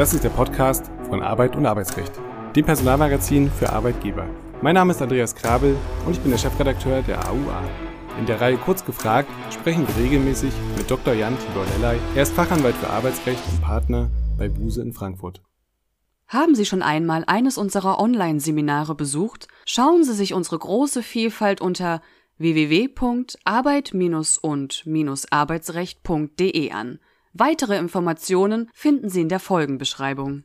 Das ist der Podcast von Arbeit und Arbeitsrecht, dem Personalmagazin für Arbeitgeber. Mein Name ist Andreas Krabel und ich bin der Chefredakteur der AUA. In der Reihe Kurz gefragt sprechen wir regelmäßig mit Dr. Jan Tibor Lellay. Er ist Fachanwalt für Arbeitsrecht und Partner bei Buse in Frankfurt. Haben Sie schon einmal eines unserer Online-Seminare besucht? Schauen Sie sich unsere große Vielfalt unter www.arbeit-und-arbeitsrecht.de an. Weitere Informationen finden Sie in der Folgenbeschreibung.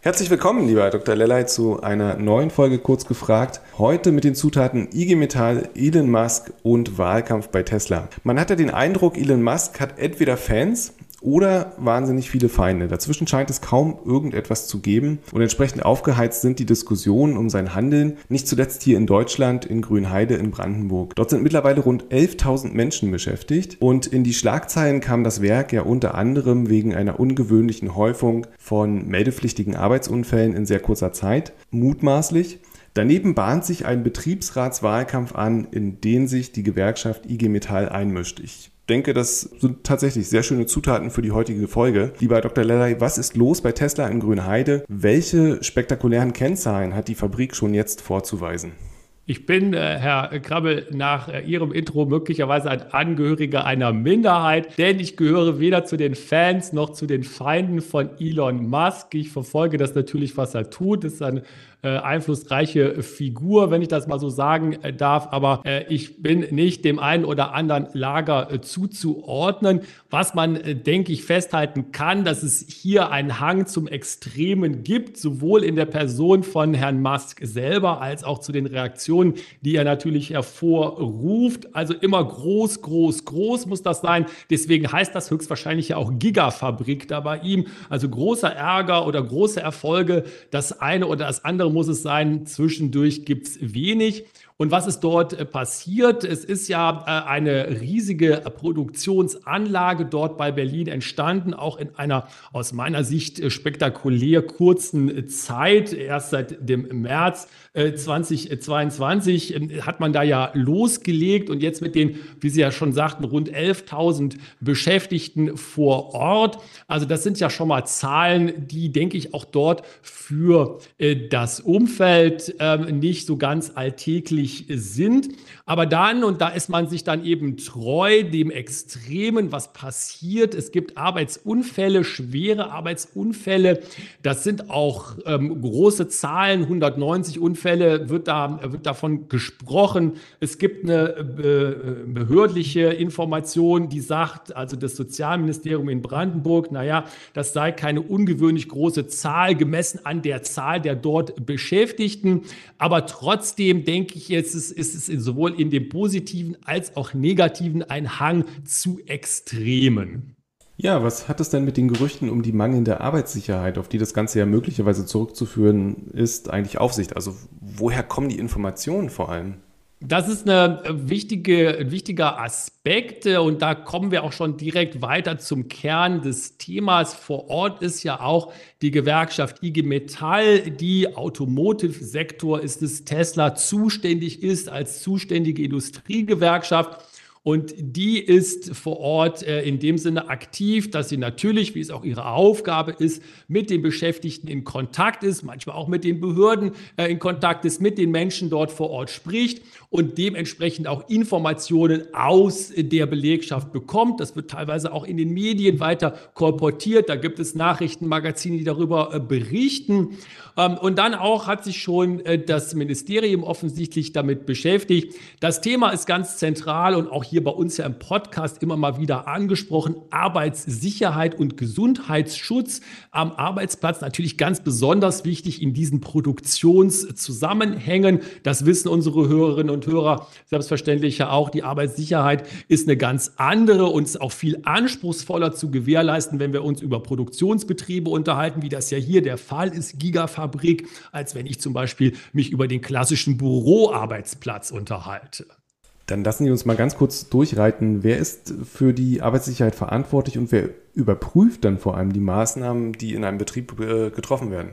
Herzlich willkommen, lieber Dr. Lellay, zu einer neuen Folge Kurz gefragt. Heute mit den Zutaten IG Metall, Elon Musk und Wahlkampf bei Tesla. Man hat ja den Eindruck, Elon Musk hat entweder Fans oder wahnsinnig viele Feinde. Dazwischen scheint es kaum irgendetwas zu geben und entsprechend aufgeheizt sind die Diskussionen um sein Handeln, nicht zuletzt hier in Deutschland, in Grünheide in Brandenburg. Dort sind mittlerweile rund 11.000 Menschen beschäftigt und in die Schlagzeilen kam das Werk ja unter anderem wegen einer ungewöhnlichen Häufung von meldepflichtigen Arbeitsunfällen in sehr kurzer Zeit, mutmaßlich. Daneben bahnt sich ein Betriebsratswahlkampf an, in den sich die Gewerkschaft IG Metall einmischt. Ich denke, das sind tatsächlich sehr schöne Zutaten für die heutige Folge. Lieber Dr. Lellay, was ist los bei Tesla in Grünheide? Welche spektakulären Kennzahlen hat die Fabrik schon jetzt vorzuweisen? Ich bin, äh, Herr Krabbel, nach äh, Ihrem Intro möglicherweise ein Angehöriger einer Minderheit, denn ich gehöre weder zu den Fans noch zu den Feinden von Elon Musk. Ich verfolge das natürlich, was er tut. Das ist ein äh, einflussreiche Figur, wenn ich das mal so sagen äh, darf. Aber äh, ich bin nicht dem einen oder anderen Lager zuzuordnen. Was man, denke ich, festhalten kann, dass es hier einen Hang zum Extremen gibt, sowohl in der Person von Herrn Musk selber als auch zu den Reaktionen, die er natürlich hervorruft. Also immer groß, groß, groß muss das sein. Deswegen heißt das höchstwahrscheinlich ja auch Gigafabrik da bei ihm. Also großer Ärger oder große Erfolge, das eine oder das andere muss es sein. Zwischendurch gibt es wenig. Und was ist dort äh, passiert? Es ist ja äh, eine riesige Produktionsanlage dort bei Berlin entstanden, auch in einer aus meiner Sicht äh, spektakulär kurzen Zeit. Erst seit dem März 2022 ähm, hat man da ja losgelegt und jetzt mit den, wie Sie ja schon sagten, rund 11.000 Beschäftigten vor Ort. Also das sind ja schon mal Zahlen, die, denke ich, auch dort für das Umfeld ähm, nicht so ganz alltäglich möglich sind. Aber dann, und da ist man sich dann eben treu dem Extremen, was passiert. Es gibt Arbeitsunfälle, schwere Arbeitsunfälle. Das sind auch ähm, große Zahlen. 190 Unfälle wird, da, wird davon gesprochen. Es gibt eine äh, behördliche Information, die sagt, also das Sozialministerium in Brandenburg, naja, das sei keine ungewöhnlich große Zahl gemessen an der Zahl der dort Beschäftigten. Aber trotzdem denke ich, jetzt ist, ist es sowohl in dem positiven als auch negativen ein Hang zu Extremen. Ja, was hat es denn mit den Gerüchten um die mangelnde Arbeitssicherheit, auf die das Ganze ja möglicherweise zurückzuführen ist, eigentlich auf sich? Also woher kommen die Informationen vor allem? Das ist eine wichtige, ein wichtiger Aspekt und da kommen wir auch schon direkt weiter zum Kern des Themas. Vor Ort ist ja auch die Gewerkschaft IG Metall, die Automotive-Sektor ist es, Tesla zuständig ist als zuständige Industriegewerkschaft. Und die ist vor Ort äh, in dem Sinne aktiv, dass sie natürlich, wie es auch ihre Aufgabe ist, mit den Beschäftigten in Kontakt ist, manchmal auch mit den Behörden äh, in Kontakt ist, mit den Menschen dort vor Ort spricht und dementsprechend auch Informationen aus der Belegschaft bekommt. Das wird teilweise auch in den Medien weiter kolportiert. Da gibt es Nachrichtenmagazine, die darüber äh, berichten. Ähm, und dann auch hat sich schon äh, das Ministerium offensichtlich damit beschäftigt. Das Thema ist ganz zentral und auch hier bei uns ja im Podcast immer mal wieder angesprochen. Arbeitssicherheit und Gesundheitsschutz am Arbeitsplatz natürlich ganz besonders wichtig in diesen Produktionszusammenhängen. Das wissen unsere Hörerinnen und Hörer selbstverständlich ja auch. Die Arbeitssicherheit ist eine ganz andere und auch viel anspruchsvoller zu gewährleisten, wenn wir uns über Produktionsbetriebe unterhalten, wie das ja hier der Fall ist, Gigafabrik, als wenn ich zum Beispiel mich über den klassischen Büroarbeitsplatz unterhalte. Dann lassen Sie uns mal ganz kurz durchreiten. Wer ist für die Arbeitssicherheit verantwortlich und wer überprüft dann vor allem die Maßnahmen, die in einem Betrieb äh, getroffen werden?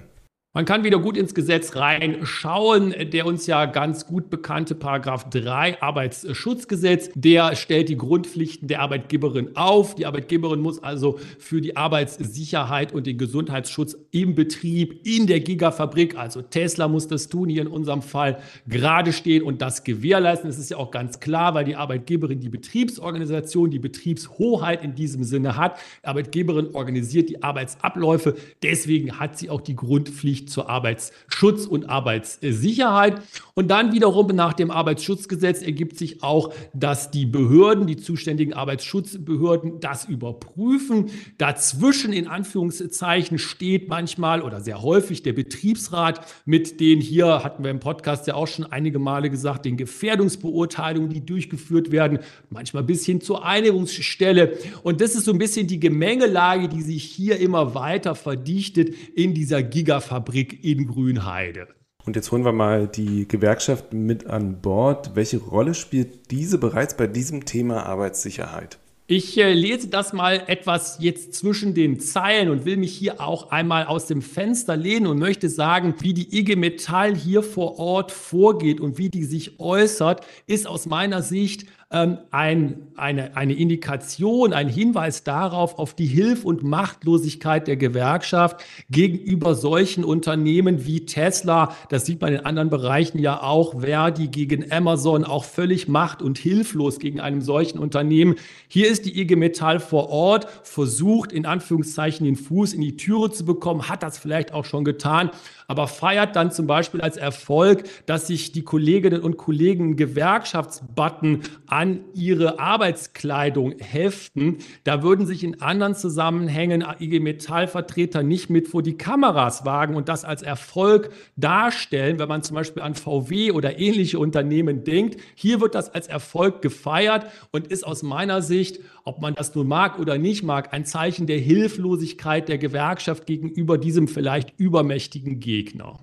Man kann wieder gut ins Gesetz reinschauen. Der uns ja ganz gut bekannte Paragraph 3 Arbeitsschutzgesetz, der stellt die Grundpflichten der Arbeitgeberin auf. Die Arbeitgeberin muss also für die Arbeitssicherheit und den Gesundheitsschutz im Betrieb in der Gigafabrik, also Tesla muss das tun, hier in unserem Fall gerade stehen und das gewährleisten. Das ist ja auch ganz klar, weil die Arbeitgeberin die Betriebsorganisation, die Betriebshoheit in diesem Sinne hat. Die Arbeitgeberin organisiert die Arbeitsabläufe. Deswegen hat sie auch die Grundpflicht Zur Arbeitsschutz und Arbeitssicherheit. Und dann wiederum nach dem Arbeitsschutzgesetz ergibt sich auch, dass die Behörden, die zuständigen Arbeitsschutzbehörden, das überprüfen. Dazwischen in Anführungszeichen steht manchmal oder sehr häufig der Betriebsrat mit den hier, hatten wir im Podcast ja auch schon einige Male gesagt, den Gefährdungsbeurteilungen, die durchgeführt werden, manchmal bis hin zur Einigungsstelle. Und das ist so ein bisschen die Gemengelage, die sich hier immer weiter verdichtet in dieser Gigafabrik Fabrik in Grünheide. Und jetzt holen wir mal die Gewerkschaft mit an Bord. Welche Rolle spielt diese bereits bei diesem Thema Arbeitssicherheit? Ich äh, lese das mal etwas jetzt zwischen den Zeilen und will mich hier auch einmal aus dem Fenster lehnen und möchte sagen, wie die IG Metall hier vor Ort vorgeht und wie die sich äußert, ist aus meiner Sicht ähm, ein, eine, eine Indikation, ein Hinweis darauf, auf die Hilf- und Machtlosigkeit der Gewerkschaft gegenüber solchen Unternehmen wie Tesla. Das sieht man in anderen Bereichen ja auch. Verdi gegen Amazon auch völlig macht- und hilflos gegen einem solchen Unternehmen. Hier ist die IG Metall vor Ort, versucht in Anführungszeichen den Fuß in die Türe zu bekommen, hat das vielleicht auch schon getan, aber feiert dann zum Beispiel als Erfolg, dass sich die Kolleginnen und Kollegen Gewerkschaftsbutton an ihre Arbeitskleidung heften. Da würden sich in anderen Zusammenhängen IG Metall-Vertreter nicht mit vor die Kameras wagen und das als Erfolg darstellen, wenn man zum Beispiel an VW oder ähnliche Unternehmen denkt. Hier wird das als Erfolg gefeiert und ist aus meiner Sicht, ob man das nun mag oder nicht mag, ein Zeichen der Hilflosigkeit der Gewerkschaft gegenüber diesem vielleicht übermächtigen Gegner.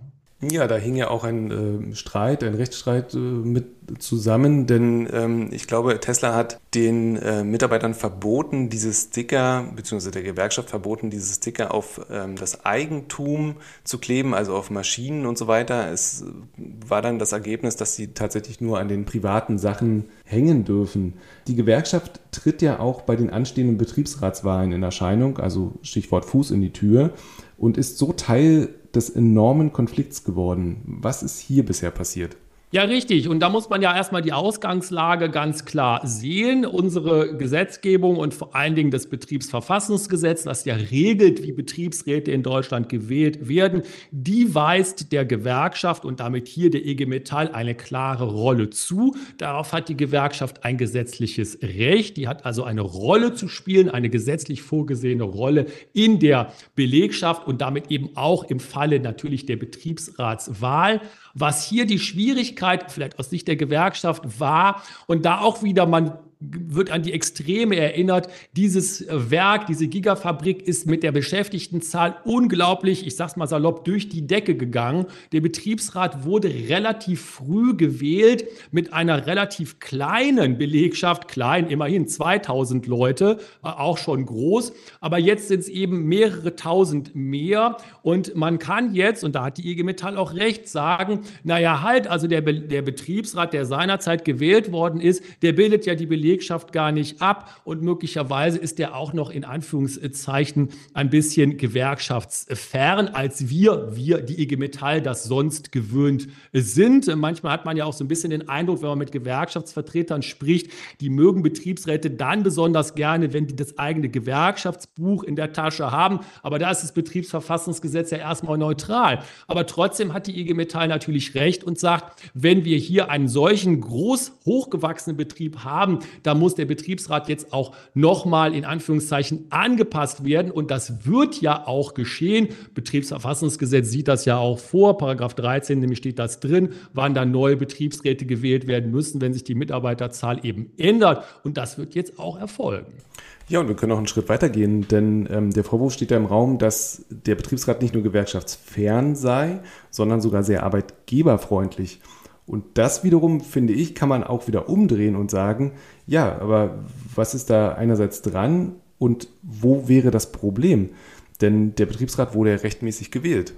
Ja, da hing ja auch ein äh, Streit, ein Rechtsstreit äh, mit zusammen, denn ähm, ich glaube, Tesla hat den äh, Mitarbeitern verboten, diese Sticker, beziehungsweise der Gewerkschaft verboten, diese Sticker auf ähm, das Eigentum zu kleben, also auf Maschinen und so weiter. Es war dann das Ergebnis, dass sie tatsächlich nur an den privaten Sachen hängen dürfen. Die Gewerkschaft tritt ja auch bei den anstehenden Betriebsratswahlen in Erscheinung, also Stichwort Fuß in die Tür, und ist so Teil des enormen Konflikts geworden. Was ist hier bisher passiert? Ja, richtig. Und da muss man ja erstmal die Ausgangslage ganz klar sehen. Unsere Gesetzgebung und vor allen Dingen das Betriebsverfassungsgesetz, das ja regelt, wie Betriebsräte in Deutschland gewählt werden, die weist der Gewerkschaft und damit hier der EG Metall eine klare Rolle zu. Darauf hat die Gewerkschaft ein gesetzliches Recht. Die hat also eine Rolle zu spielen, eine gesetzlich vorgesehene Rolle in der Belegschaft und damit eben auch im Falle natürlich der Betriebsratswahl. Was hier die Schwierigkeit vielleicht aus Sicht der Gewerkschaft war und da auch wieder man wird an die Extreme erinnert. Dieses Werk, diese Gigafabrik ist mit der Beschäftigtenzahl unglaublich, ich sag's mal salopp, durch die Decke gegangen. Der Betriebsrat wurde relativ früh gewählt mit einer relativ kleinen Belegschaft, klein, immerhin 2000 Leute, äh, auch schon groß. Aber jetzt sind es eben mehrere tausend mehr. Und man kann jetzt, und da hat die IG Metall auch recht, sagen, naja, halt, also der, der Betriebsrat, der seinerzeit gewählt worden ist, der bildet ja die Belegschaft Belegschaft gar nicht ab und möglicherweise ist er auch noch in Anführungszeichen ein bisschen gewerkschaftsfern, als wir, wir, die IG Metall, das sonst gewöhnt sind. Manchmal hat man ja auch so ein bisschen den Eindruck, wenn man mit Gewerkschaftsvertretern spricht, die mögen Betriebsräte dann besonders gerne, wenn die das eigene Gewerkschaftsbuch in der Tasche haben. Aber da ist das Betriebsverfassungsgesetz ja erstmal neutral. Aber trotzdem hat die IG Metall natürlich recht und sagt, wenn wir hier einen solchen groß hochgewachsenen Betrieb haben, da muss der Betriebsrat jetzt auch nochmal in Anführungszeichen angepasst werden. Und das wird ja auch geschehen. Betriebsverfassungsgesetz sieht das ja auch vor. Paragraph 13 nämlich steht das drin, wann dann neue Betriebsräte gewählt werden müssen, wenn sich die Mitarbeiterzahl eben ändert. Und das wird jetzt auch erfolgen. Ja, und wir können auch einen Schritt weitergehen, denn ähm, der Vorwurf steht ja im Raum, dass der Betriebsrat nicht nur gewerkschaftsfern sei, sondern sogar sehr arbeitgeberfreundlich. Und das wiederum, finde ich, kann man auch wieder umdrehen und sagen, ja, aber was ist da einerseits dran und wo wäre das Problem? Denn der Betriebsrat wurde ja rechtmäßig gewählt.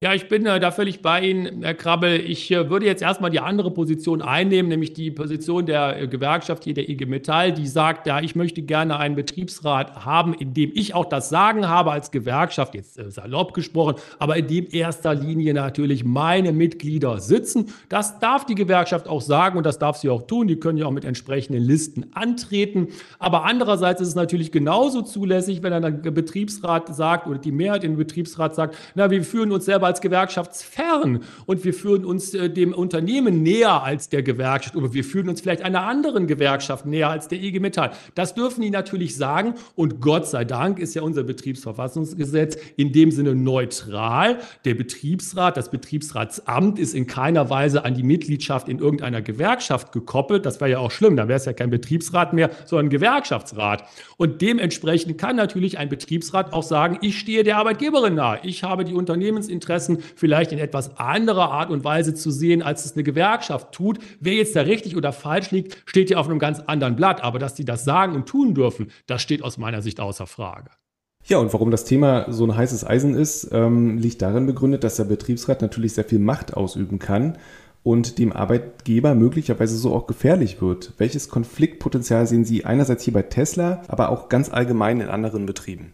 Ja, ich bin äh, da völlig bei Ihnen, Herr Krabbel. Ich äh, würde jetzt erstmal die andere Position einnehmen, nämlich die Position der äh, Gewerkschaft hier, der IG Metall, die sagt, ja, ich möchte gerne einen Betriebsrat haben, in dem ich auch das Sagen habe als Gewerkschaft, jetzt salopp gesprochen, aber in dem erster Linie natürlich meine Mitglieder sitzen. Das darf die Gewerkschaft auch sagen und das darf sie auch tun. Die können ja auch mit entsprechenden Listen antreten. Aber andererseits ist es natürlich genauso zulässig, wenn der Betriebsrat sagt oder die Mehrheit im Betriebsrat sagt, na, wir führen uns selber als gewerkschaftsfern und wir fühlen uns äh, dem Unternehmen näher als der Gewerkschaft oder wir fühlen uns vielleicht einer anderen Gewerkschaft näher als der IG Metall. Das dürfen die natürlich sagen und Gott sei Dank ist ja unser Betriebsverfassungsgesetz in dem Sinne neutral. Der Betriebsrat, das Betriebsratsamt ist in keiner Weise an die Mitgliedschaft in irgendeiner Gewerkschaft gekoppelt. Das wäre ja auch schlimm, dann wäre es ja kein Betriebsrat mehr, sondern Gewerkschaftsrat. Und dementsprechend kann natürlich ein Betriebsrat auch sagen, ich stehe der Arbeitgeberin nahe. Ich habe die Unternehmensinteressen Interessen vielleicht in etwas anderer Art und Weise zu sehen, als es eine Gewerkschaft tut. Wer jetzt da richtig oder falsch liegt, steht ja auf einem ganz anderen Blatt. Aber dass die das sagen und tun dürfen, das steht aus meiner Sicht außer Frage. Ja, und warum das Thema so ein heißes Eisen ist, ähm, liegt darin begründet, dass der Betriebsrat natürlich sehr viel Macht ausüben kann und dem Arbeitgeber möglicherweise so auch gefährlich wird. Welches Konfliktpotenzial sehen Sie einerseits hier bei Tesla, aber auch ganz allgemein in anderen Betrieben?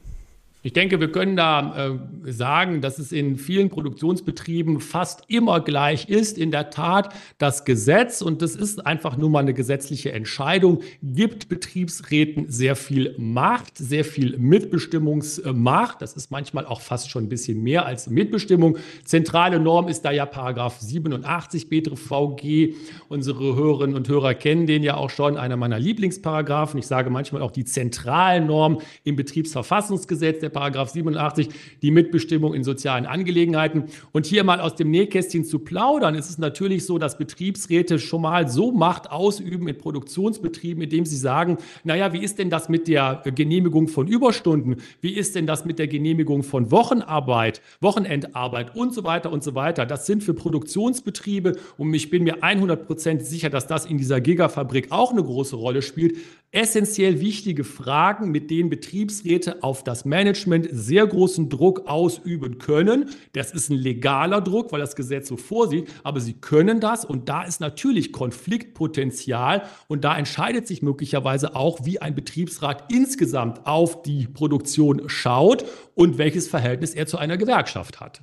Ich denke, wir können da äh, sagen, dass es in vielen Produktionsbetrieben fast immer gleich ist. In der Tat, das Gesetz, und das ist einfach nur mal eine gesetzliche Entscheidung, gibt Betriebsräten sehr viel Macht, sehr viel Mitbestimmungsmacht. Das ist manchmal auch fast schon ein bisschen mehr als Mitbestimmung. Zentrale Norm ist da ja Paragraph 87 BTVG. Unsere Hörerinnen und Hörer kennen den ja auch schon, einer meiner Lieblingsparagraphen. Ich sage manchmal auch die Zentralnorm im Betriebsverfassungsgesetz, der Paragraph 87, die Mitbestimmung in sozialen Angelegenheiten. Und hier mal aus dem Nähkästchen zu plaudern, ist es natürlich so, dass Betriebsräte schon mal so Macht ausüben in Produktionsbetrieben, indem sie sagen, naja, wie ist denn das mit der Genehmigung von Überstunden? Wie ist denn das mit der Genehmigung von Wochenarbeit, Wochenendarbeit und so weiter und so weiter? Das sind für Produktionsbetriebe und ich bin mir 100 Prozent sicher, dass das in dieser Gigafabrik auch eine große Rolle spielt. Essentiell wichtige Fragen, mit denen Betriebsräte auf das Management sehr großen Druck ausüben können. Das ist ein legaler Druck, weil das Gesetz so vorsieht, aber sie können das und da ist natürlich Konfliktpotenzial und da entscheidet sich möglicherweise auch, wie ein Betriebsrat insgesamt auf die Produktion schaut und welches Verhältnis er zu einer Gewerkschaft hat.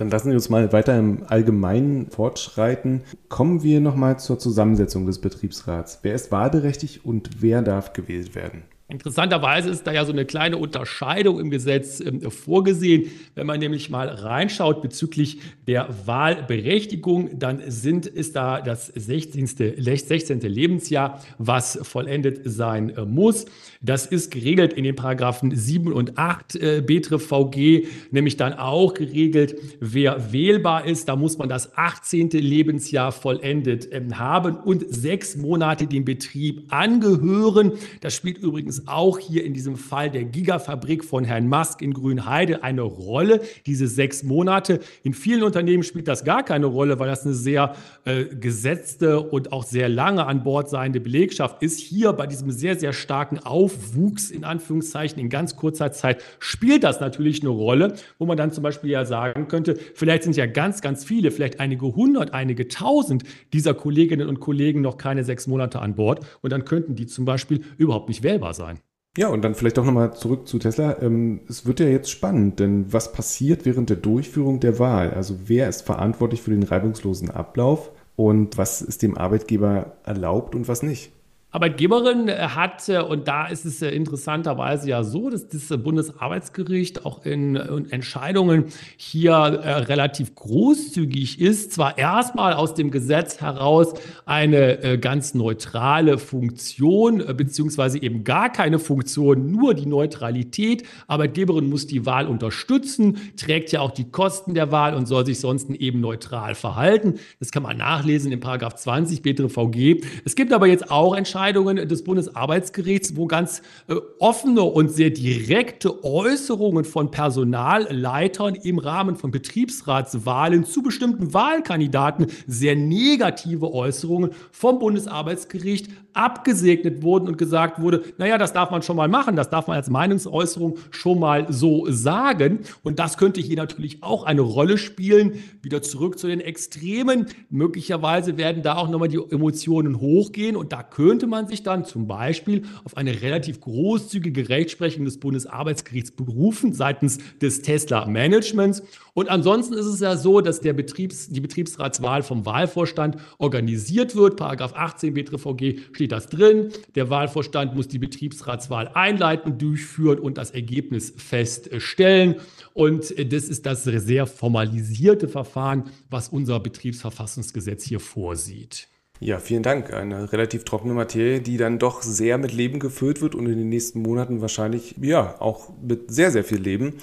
Dann lassen Sie uns mal weiter im Allgemeinen fortschreiten. Kommen wir nochmal zur Zusammensetzung des Betriebsrats. Wer ist wahlberechtigt und wer darf gewählt werden? Interessanterweise ist da ja so eine kleine Unterscheidung im Gesetz äh, vorgesehen. Wenn man nämlich mal reinschaut bezüglich der Wahlberechtigung, dann sind, ist da das 16. 16. Lebensjahr, was vollendet sein äh, muss. Das ist geregelt in den Paragraphen 7 und 8 äh, Betreff VG, nämlich dann auch geregelt, wer wählbar ist. Da muss man das 18. Lebensjahr vollendet äh, haben und sechs Monate dem Betrieb angehören. Das spielt übrigens auch hier in diesem Fall der Gigafabrik von Herrn Musk in Grünheide eine Rolle. Diese sechs Monate. In vielen Unternehmen spielt das gar keine Rolle, weil das eine sehr äh, gesetzte und auch sehr lange an Bord seiende Belegschaft ist. Hier bei diesem sehr, sehr starken Aufwuchs in Anführungszeichen in ganz kurzer Zeit spielt das natürlich eine Rolle, wo man dann zum Beispiel ja sagen könnte, vielleicht sind ja ganz, ganz viele, vielleicht einige hundert, einige tausend dieser Kolleginnen und Kollegen noch keine sechs Monate an Bord und dann könnten die zum Beispiel überhaupt nicht wählbar sein. Ja, und dann vielleicht doch nochmal zurück zu Tesla. Ähm, es wird ja jetzt spannend, denn was passiert während der Durchführung der Wahl? Also wer ist verantwortlich für den reibungslosen Ablauf und was ist dem Arbeitgeber erlaubt und was nicht? Arbeitgeberin äh, hat, und da ist es interessanterweise ja so, dass das Bundesarbeitsgericht auch in, Entscheidungen hier äh, relativ großzügig ist, zwar erstmal aus dem Gesetz heraus eine äh, ganz neutrale Funktion, äh, beziehungsweise eben gar keine Funktion, nur die Neutralität. Arbeitgeberin muss die Wahl unterstützen, trägt ja auch die Kosten der Wahl und soll sich sonst eben neutral verhalten. Das kann man nachlesen in Paragraph 20 BTVG. Es gibt aber jetzt auch Entscheidungen, Entscheidungen des Bundesarbeitsgerichts, wo ganz äh, offene und sehr direkte Äußerungen von Personalleitern im Rahmen von Betriebsratswahlen zu bestimmten Wahlkandidaten sehr negative Äußerungen vom Bundesarbeitsgericht abgesegnet wurden und gesagt wurde, naja, das darf man schon mal machen, das darf man als Meinungsäußerung schon mal so sagen. Und das könnte hier natürlich auch eine Rolle spielen. Wieder zurück zu den Extremen. Möglicherweise werden da auch nochmal die Emotionen hochgehen und da könnte man sich dann zum Beispiel auf eine relativ großzügige Rechtsprechung des Bundesarbeitsgerichts berufen seitens des Tesla-Managements. Und ansonsten ist es ja so, dass der Betriebs, die Betriebsratswahl vom Wahlvorstand organisiert wird. Paragraph 18 BTVG steht das drin. Der Wahlvorstand muss die Betriebsratswahl einleiten, durchführen und das Ergebnis feststellen. Und das ist das sehr formalisierte Verfahren, was unser Betriebsverfassungsgesetz hier vorsieht. Ja, vielen Dank. Eine relativ trockene Materie, die dann doch sehr mit Leben gefüllt wird und in den nächsten Monaten wahrscheinlich, ja, auch mit sehr, sehr viel Leben.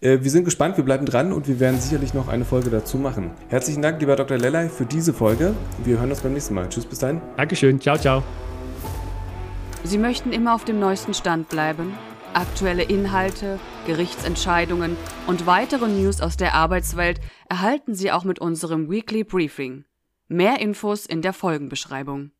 Äh, wir sind gespannt, wir bleiben dran und wir werden sicherlich noch eine Folge dazu machen. Herzlichen Dank, lieber Dr. Lellay, für diese Folge. Wir hören uns beim nächsten Mal. Tschüss, bis dahin. Dankeschön. Ciao, ciao. Sie möchten immer auf dem neuesten Stand bleiben? Aktuelle Inhalte, Gerichtsentscheidungen und weitere News aus der Arbeitswelt erhalten Sie auch mit unserem Weekly Briefing. Mehr Infos in der Folgenbeschreibung.